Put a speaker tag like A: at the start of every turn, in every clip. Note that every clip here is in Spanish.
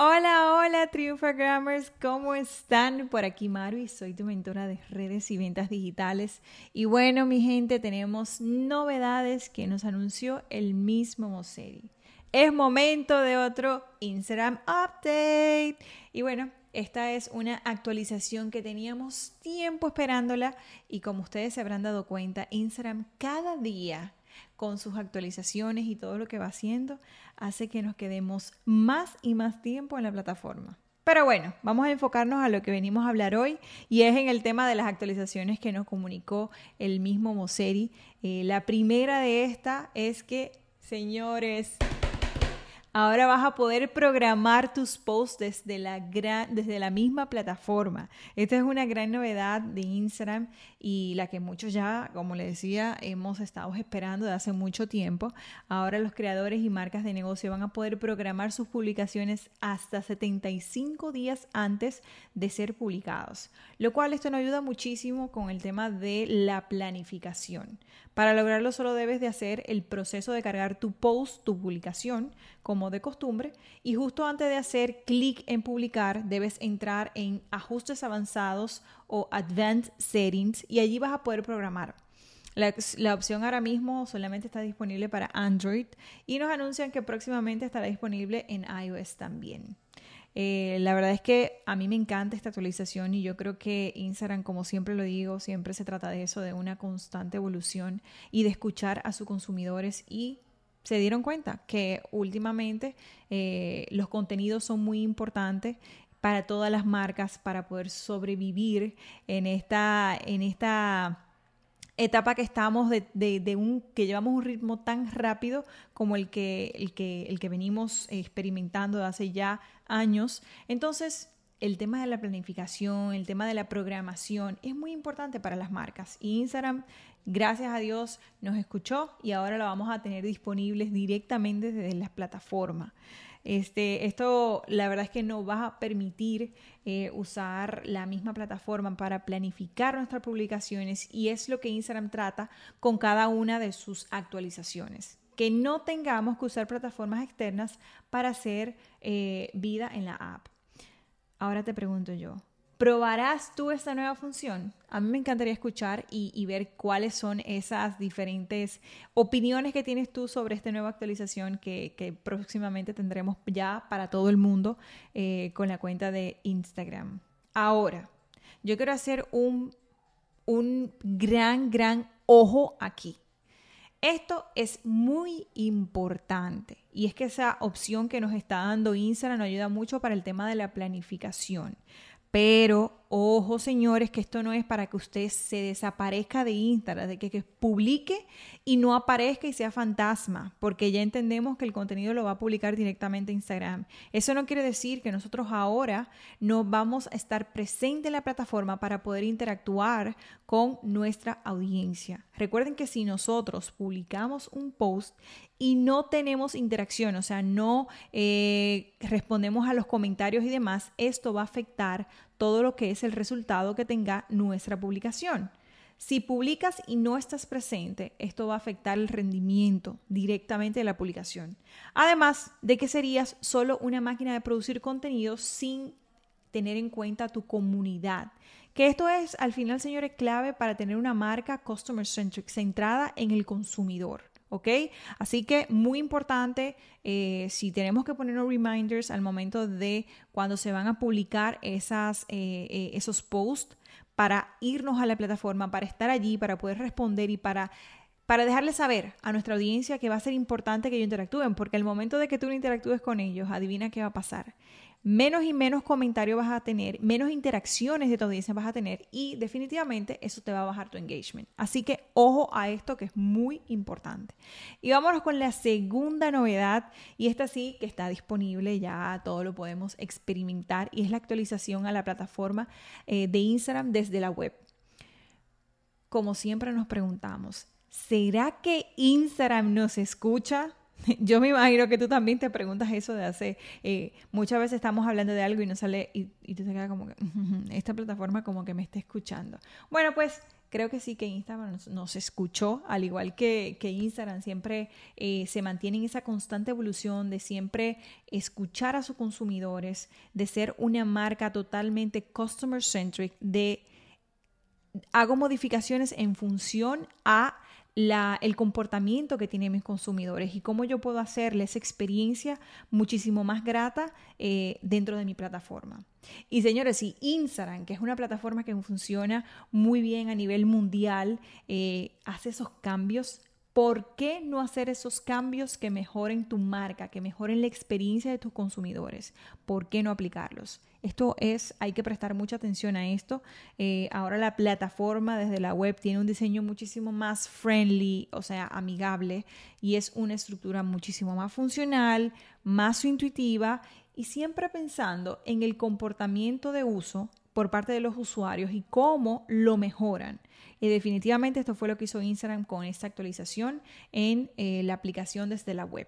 A: Hola, hola Triunfagrammers, ¿cómo están? Por aquí Maru y soy tu mentora de redes y ventas digitales. Y bueno, mi gente, tenemos novedades que nos anunció el mismo Moseri. Es momento de otro Instagram Update. Y bueno, esta es una actualización que teníamos tiempo esperándola y como ustedes se habrán dado cuenta, Instagram cada día con sus actualizaciones y todo lo que va haciendo, hace que nos quedemos más y más tiempo en la plataforma. Pero bueno, vamos a enfocarnos a lo que venimos a hablar hoy y es en el tema de las actualizaciones que nos comunicó el mismo Moseri. Eh, la primera de esta es que, señores, Ahora vas a poder programar tus posts desde la, desde la misma plataforma. Esta es una gran novedad de Instagram y la que muchos ya, como les decía, hemos estado esperando de hace mucho tiempo. Ahora los creadores y marcas de negocio van a poder programar sus publicaciones hasta 75 días antes de ser publicados, lo cual esto nos ayuda muchísimo con el tema de la planificación. Para lograrlo solo debes de hacer el proceso de cargar tu post, tu publicación, como de costumbre, y justo antes de hacer clic en publicar debes entrar en ajustes avanzados o advanced settings y allí vas a poder programar. La, la, opción ahora mismo solamente está disponible para Android y nos anuncian que próximamente estará disponible en iOS también. Eh, la verdad es que a mí me encanta esta actualización y yo creo que Instagram, como siempre lo digo, siempre se trata de eso, de una constante evolución y de escuchar a sus consumidores y se dieron cuenta que últimamente eh, los contenidos son muy importantes para todas las marcas para poder sobrevivir en esta, en esta etapa que estamos de, un que llevamos un ritmo tan rápido como el que, el que, el que venimos experimentando hace ya años. Entonces, el tema de la planificación, el tema de la programación es muy importante para las marcas. Y Instagram, gracias a Dios, nos escuchó y ahora lo vamos a tener disponibles directamente desde las plataformas. Este, esto la verdad es que nos va a permitir eh, usar la misma plataforma para planificar nuestras publicaciones y es lo que Instagram trata con cada una de sus actualizaciones. Que no tengamos que usar plataformas externas para hacer eh, vida en la app. Ahora te pregunto yo, ¿Probarás tú esta nueva función? A mí me encantaría escuchar y, ver cuáles son esas diferentes opiniones que tienes tú sobre esta nueva actualización que, próximamente tendremos ya para todo el mundo eh, con la cuenta de Instagram. Ahora, yo quiero hacer un, un gran, gran ojo aquí. Esto es muy importante y es que esa opción que nos está dando Instagram nos ayuda mucho para el tema de la planificación. Pero ojo señores, que esto no es para que usted se desaparezca de Instagram, de que, publique y no aparezca y sea fantasma, porque ya entendemos que el contenido lo va a publicar directamente Instagram. Eso no quiere decir que nosotros ahora no vamos a estar presente en la plataforma para poder interactuar con nuestra audiencia. Recuerden que si nosotros publicamos un post y no tenemos interacción, o sea, no eh, respondemos a los comentarios y demás, esto va a afectar todo lo que es el resultado que tenga nuestra publicación. Si publicas y no estás presente, esto va a afectar el rendimiento directamente de la publicación. Además de que serías solo una máquina de producir contenido sin tener en cuenta tu comunidad. Que esto es, al final, señores, clave para tener una marca customer centric, centrada en el consumidor. ¿Ok? Así que muy importante, eh, si tenemos que poner reminders al momento de cuando se van a publicar esas, eh, eh, esos posts para irnos a la plataforma, para estar allí, para poder responder y para para dejarles saber a nuestra audiencia que va a ser importante que ellos interactúen, porque al momento de que tú no interactúes con ellos, adivina qué va a pasar menos y menos comentarios vas a tener, menos interacciones de tu audiencia vas a tener y definitivamente eso te va a bajar tu engagement. Así que ojo a esto que es muy importante. Y vámonos con la segunda novedad y esta sí que está disponible, ya todo lo podemos experimentar y es la actualización a la plataforma eh, de Instagram desde la web. Como siempre nos preguntamos, ¿será que Instagram nos escucha? Yo me imagino que tú también te preguntas eso de hace, eh, muchas veces estamos hablando de algo y no sale, y, tú te quedas como que, esta plataforma como que me está escuchando. Bueno, pues creo que sí que Instagram nos, escuchó, al igual que, Instagram siempre eh, se mantiene en esa constante evolución de siempre escuchar a sus consumidores, de ser una marca totalmente customer centric, de hago modificaciones en función a el comportamiento que tienen mis consumidores y cómo yo puedo hacerles experiencia muchísimo más grata eh, dentro de mi plataforma. Y señores, si Instagram, que es una plataforma que funciona muy bien a nivel mundial, eh, hace esos cambios, ¿por qué no hacer esos cambios que mejoren tu marca, que mejoren la experiencia de tus consumidores? ¿Por qué no aplicarlos? Esto es, hay que prestar mucha atención a esto. Eh, ahora la plataforma desde la web tiene un diseño muchísimo más friendly, o sea, amigable, y es una estructura muchísimo más funcional, más intuitiva y siempre pensando en el comportamiento de uso por parte de los usuarios y cómo lo mejoran. Y definitivamente esto fue lo que hizo Instagram con esta actualización en eh, la aplicación desde la web.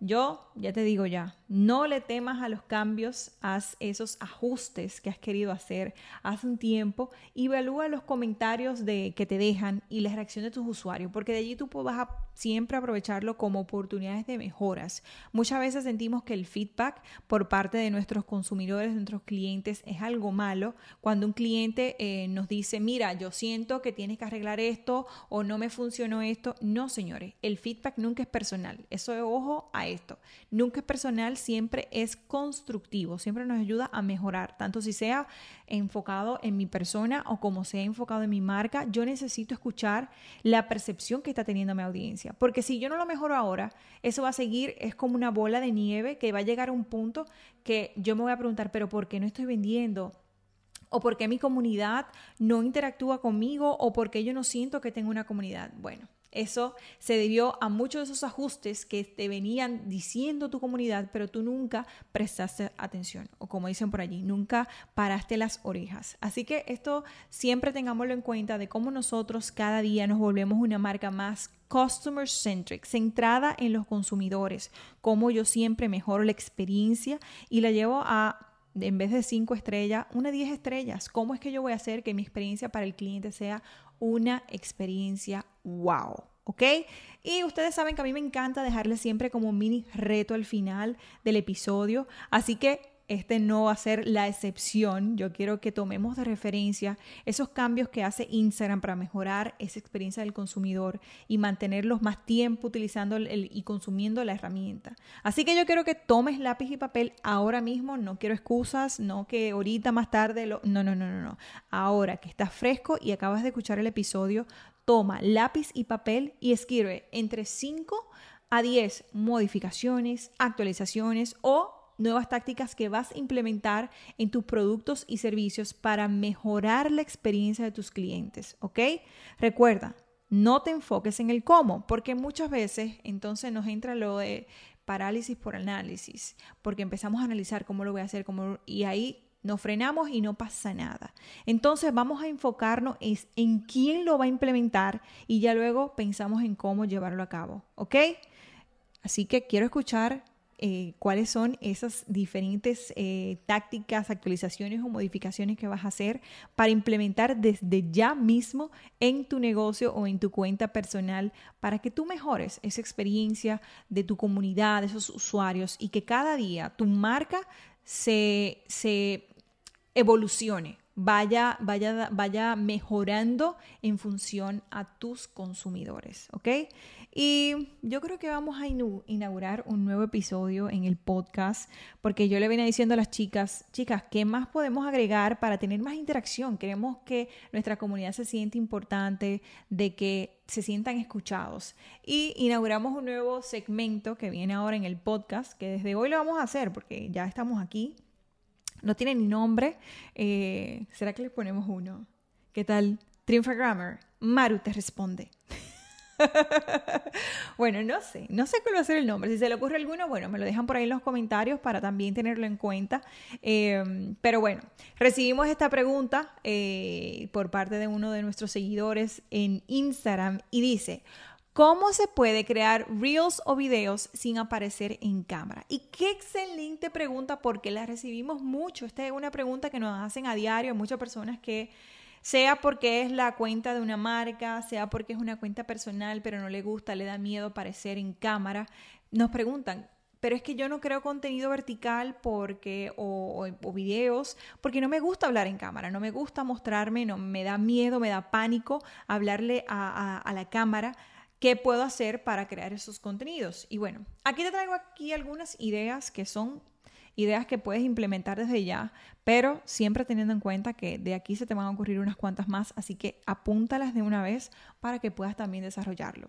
A: Yo, ya te digo ya, no le temas a los cambios, haz esos ajustes que has querido hacer hace un tiempo y evalúa los comentarios de, que te dejan y la reacción de tus usuarios, porque de allí tú vas a siempre aprovecharlo como oportunidades de mejoras. Muchas veces sentimos que el feedback por parte de nuestros consumidores, de nuestros clientes, es algo malo. Cuando un cliente eh, nos dice, mira, yo siento que tienes que arreglar esto o no me funcionó esto. No, señores, el feedback nunca es personal. Eso es ojo a esto. Nunca es personal, siempre es constructivo, siempre nos ayuda a mejorar, tanto si sea enfocado en mi persona o como sea enfocado en mi marca. Yo necesito escuchar la percepción que está teniendo mi audiencia. Porque si yo no lo mejoro ahora, eso va a seguir, es como una bola de nieve que va a llegar a un punto que yo me voy a preguntar, pero ¿por qué no estoy vendiendo? ¿O por qué mi comunidad no interactúa conmigo? ¿O por qué yo no siento que tengo una comunidad? Bueno, eso se debió a muchos de esos ajustes que te venían diciendo tu comunidad, pero tú nunca prestaste atención, o como dicen por allí, nunca paraste las orejas. Así que esto siempre tengámoslo en cuenta de cómo nosotros cada día nos volvemos una marca más customer centric, centrada en los consumidores, cómo yo siempre mejoro la experiencia y la llevo a en vez de cinco estrellas, una diez estrellas. ¿Cómo es que yo voy a hacer que mi experiencia para el cliente sea una experiencia wow. ¿ok? Y ustedes saben que a mí me encanta dejarles siempre como mini reto al final del episodio, así que este no va a ser la excepción. Yo quiero que tomemos de referencia esos cambios que hace Instagram para mejorar esa experiencia del consumidor y mantenerlos más tiempo utilizando el, y consumiendo la herramienta. Así que yo quiero que tomes lápiz y papel ahora mismo. No quiero excusas, no que ahorita más tarde. No, no, no, no, no. Ahora que estás fresco y acabas de escuchar el episodio, toma lápiz y papel y escribe entre 5 a 10 modificaciones, actualizaciones o nuevas tácticas que vas a implementar en tus productos y servicios para mejorar la experiencia de tus clientes, ¿ok? Recuerda, no te enfoques en el cómo, porque muchas veces entonces nos entra lo de parálisis por análisis, porque empezamos a analizar cómo lo voy a hacer, cómo, y ahí nos frenamos y no pasa nada. Entonces vamos a enfocarnos en quién lo va a implementar y ya luego pensamos en cómo llevarlo a cabo, ¿ok? Así que quiero escuchar eh, cuáles son esas diferentes eh, tácticas, actualizaciones o modificaciones que vas a hacer para implementar desde ya mismo en tu negocio o en tu cuenta personal para que tú mejores esa experiencia de tu comunidad, de esos usuarios y que cada día tu marca se, se evolucione, vaya, vaya, vaya mejorando en función a tus consumidores, ¿ok? Y yo creo que vamos a inaugurar un nuevo episodio en el podcast porque yo le venía diciendo a las chicas, chicas, ¿qué más podemos agregar para tener más interacción? Queremos que nuestra comunidad se siente importante, de que se sientan escuchados. Y inauguramos un nuevo segmento que viene ahora en el podcast, que desde hoy lo vamos a hacer porque ya estamos aquí. No tiene ni nombre. Eh, ¿Será que le ponemos uno? ¿Qué tal? Triunfa Grammar. Maru te responde. Bueno, no sé, no sé cuál va a ser el nombre. Si se le ocurre alguno, bueno, me lo dejan por ahí en los comentarios para también tenerlo en cuenta. Em, pero bueno, recibimos esta pregunta eh, por parte de uno de nuestros seguidores en Instagram y dice, ¿Cómo se puede crear reels o videos sin aparecer en cámara? Y qué excelente pregunta porque la recibimos mucho. Esta es una pregunta que nos hacen a diario muchas personas que sea porque es la cuenta de una marca, sea porque es una cuenta personal, pero no le gusta, le da miedo aparecer en cámara, nos preguntan, pero es que yo no creo contenido vertical porque o, videos porque no me gusta hablar en cámara, no me gusta mostrarme, no me da miedo, me da pánico hablarle a, a la cámara. ¿Qué puedo hacer para crear esos contenidos? Y bueno, aquí te traigo aquí algunas ideas que son ideas que puedes implementar desde ya, pero siempre teniendo en cuenta que de aquí se te van a ocurrir unas cuantas más, así que apúntalas de una vez para que puedas también desarrollarlo.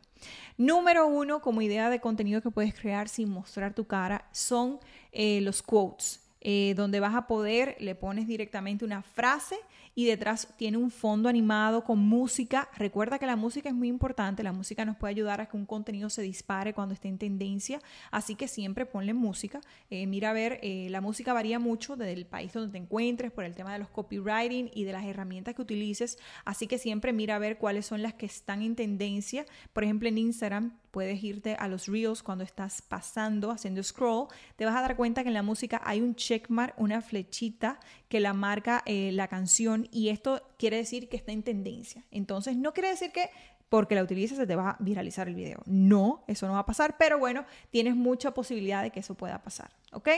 A: Número uno, como idea de contenido que puedes crear sin mostrar tu cara, son eh, los quotes. Eh, donde vas a poder, le pones directamente una frase y detrás tiene un fondo animado con música. Recuerda que la música es muy importante, la música nos puede ayudar a que un contenido se dispare cuando esté en tendencia, así que siempre ponle música. Eh, mira a ver, eh, la música varía mucho desde el país donde te encuentres por el tema de los copywriting y de las herramientas que utilices, así que siempre mira a ver cuáles son las que están en tendencia. Por ejemplo, en Instagram puedes irte a los reels cuando estás pasando, haciendo scroll, te vas a dar cuenta que en la música hay un checkmark, una flechita que la marca eh, la canción y esto quiere decir que está en tendencia. Entonces no quiere decir que porque la utilices se te va a viralizar el video. No, eso no va a pasar, pero bueno, tienes mucha posibilidad de que eso pueda pasar, ¿ok?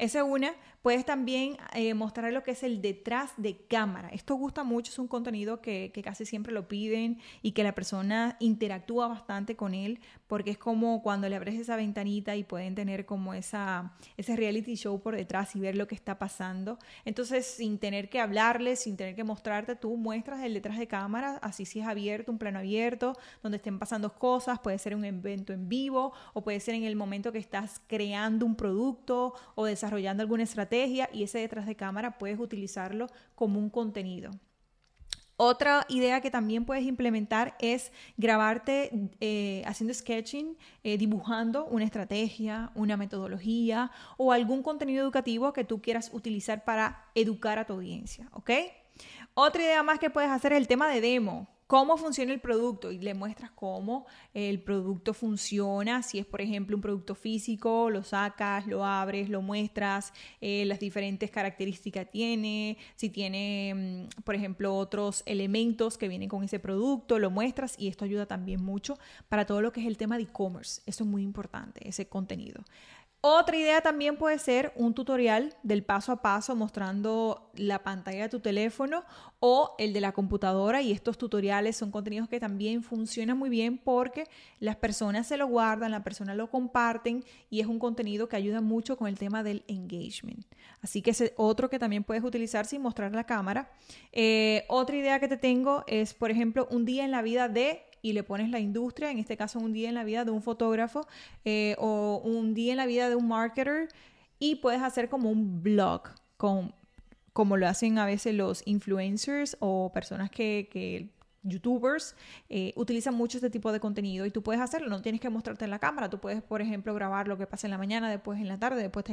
A: Esa es una. Puedes también eh, mostrar lo que es el detrás de cámara. Esto gusta mucho, es un contenido que, casi siempre lo piden y que la persona interactúa bastante con él porque es como cuando le abres esa ventanita y pueden tener como esa, ese reality show por detrás y ver lo que está pasando. Entonces, sin tener que hablarle, sin tener que mostrarte, tú muestras el detrás de cámara, así si es abierto, un plano abierto, donde estén pasando cosas, puede ser un evento en vivo o puede ser en el momento que estás creando un producto o desarrollando alguna estrategia y ese detrás de cámara puedes utilizarlo como un contenido. Otra idea que también puedes implementar es grabarte eh, haciendo sketching, eh, dibujando una estrategia, una metodología o algún contenido educativo que tú quieras utilizar para educar a tu audiencia, ¿ok? Otra idea más que puedes hacer es el tema de demo cómo funciona el producto y le muestras cómo el producto funciona. Si es, por ejemplo, un producto físico, lo sacas, lo abres, lo muestras, eh, las diferentes características tiene, si tiene, mm, por ejemplo, otros elementos que vienen con ese producto, lo muestras y esto ayuda también mucho para todo lo que es el tema de e-commerce. Eso es muy importante, ese contenido. Otra idea también puede ser un tutorial del paso a paso mostrando la pantalla de tu teléfono o el de la computadora y estos tutoriales son contenidos que también funcionan muy bien porque las personas se lo guardan, las personas lo comparten y es un contenido que ayuda mucho con el tema del engagement. Así que es otro que también puedes utilizar sin mostrar la cámara. Eh, otra idea que te tengo es, por ejemplo, un día en la vida de y le pones la industria, en este caso un día en la vida de un fotógrafo eh, o un día en la vida de un marketer y puedes hacer como un blog con, como lo hacen a veces los influencers o personas que, que youtubers eh, utilizan mucho este tipo de contenido y tú puedes hacerlo, no tienes que mostrarte en la cámara, tú puedes, por ejemplo, grabar lo que pasa en la mañana, después en la tarde, después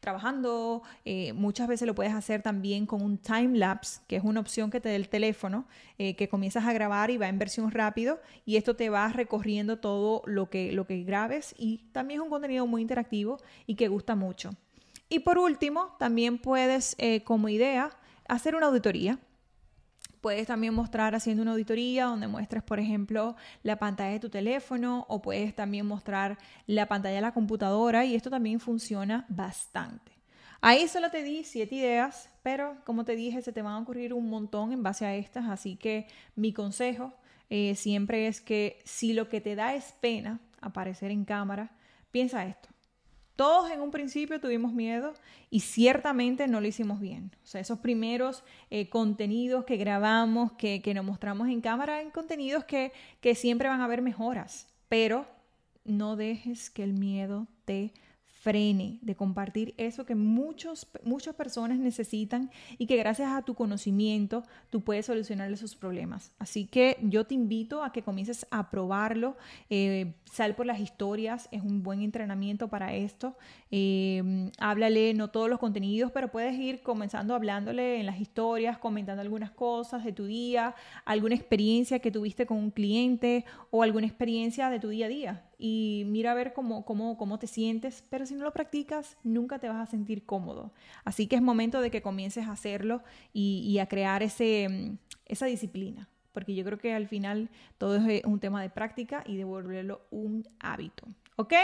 A: trabajando, eh, muchas veces lo puedes hacer también con un time lapse, que es una opción que te da el teléfono, eh, que comienzas a grabar y va en versión rápido y esto te va recorriendo todo lo que, lo que grabes y también es un contenido muy interactivo y que gusta mucho. Y por último, también puedes como idea hacer una auditoría Puedes también mostrar haciendo una auditoría donde muestres, por ejemplo, la pantalla de tu teléfono o puedes también mostrar la pantalla de la computadora y esto también funciona bastante. Ahí solo te di siete ideas, pero como te dije, se te van a ocurrir un montón en base a estas, así que mi consejo eh, siempre es que si lo que te da es pena aparecer en cámara, piensa esto. Todos en un principio tuvimos miedo y ciertamente no lo hicimos bien. O sea, esos primeros eh, contenidos que grabamos, que, nos mostramos en cámara, en contenidos que, que siempre van a haber mejoras, pero no dejes que el miedo te frene de compartir eso que muchos, muchas personas necesitan y que gracias a tu conocimiento tú puedes solucionar esos problemas. Así que yo te invito a que comiences a probarlo. Eh, sal por las historias, es un buen entrenamiento para esto. Eh, háblale, no todos los contenidos, pero puedes ir comenzando hablándole en las historias, comentando algunas cosas de tu día, alguna experiencia que tuviste con un cliente o alguna experiencia de tu día a día y mira a ver cómo, cómo, cómo te sientes, pero si no lo practicas, nunca te vas a sentir cómodo. Así que es momento de que comiences a hacerlo y, a crear ese, mm, esa disciplina, porque yo creo que al final todo es un tema de práctica y de volverlo un hábito. ¿Ok?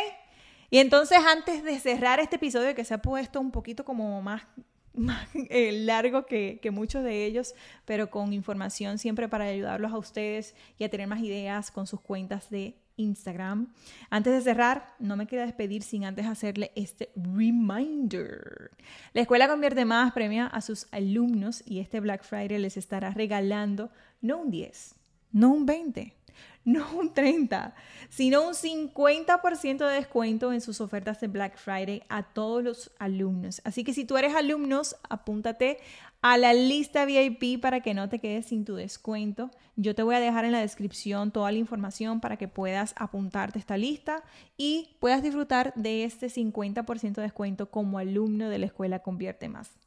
A: Y entonces antes de cerrar este episodio que se ha puesto un poquito como más más eh, largo que, que, muchos de ellos, pero con información siempre para ayudarlos a ustedes y a tener más ideas con sus cuentas de Instagram. Antes de cerrar, no me queda despedir sin antes hacerle este reminder. La escuela convierte más premia a sus alumnos y este Black Friday les estará regalando no un 10, no un 20, no un 30, sino un 50% de descuento en sus ofertas de Black Friday a todos los alumnos. Así que si tú eres alumnos, apúntate a la lista VIP para que no te quedes sin tu descuento. Yo te voy a dejar en la descripción toda la información para que puedas apuntarte a esta lista y puedas disfrutar de este 50% de descuento como alumno de la escuela Convierte Más.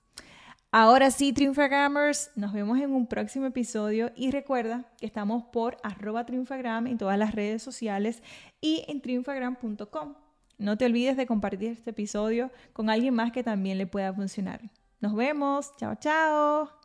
A: Ahora sí, Triunfagrammers, nos vemos en un próximo episodio y recuerda que estamos por arroba triunfagram en todas las redes sociales y en triunfagram.com. No te olvides de compartir este episodio con alguien más que también le pueda funcionar. Nos vemos, chao, chao.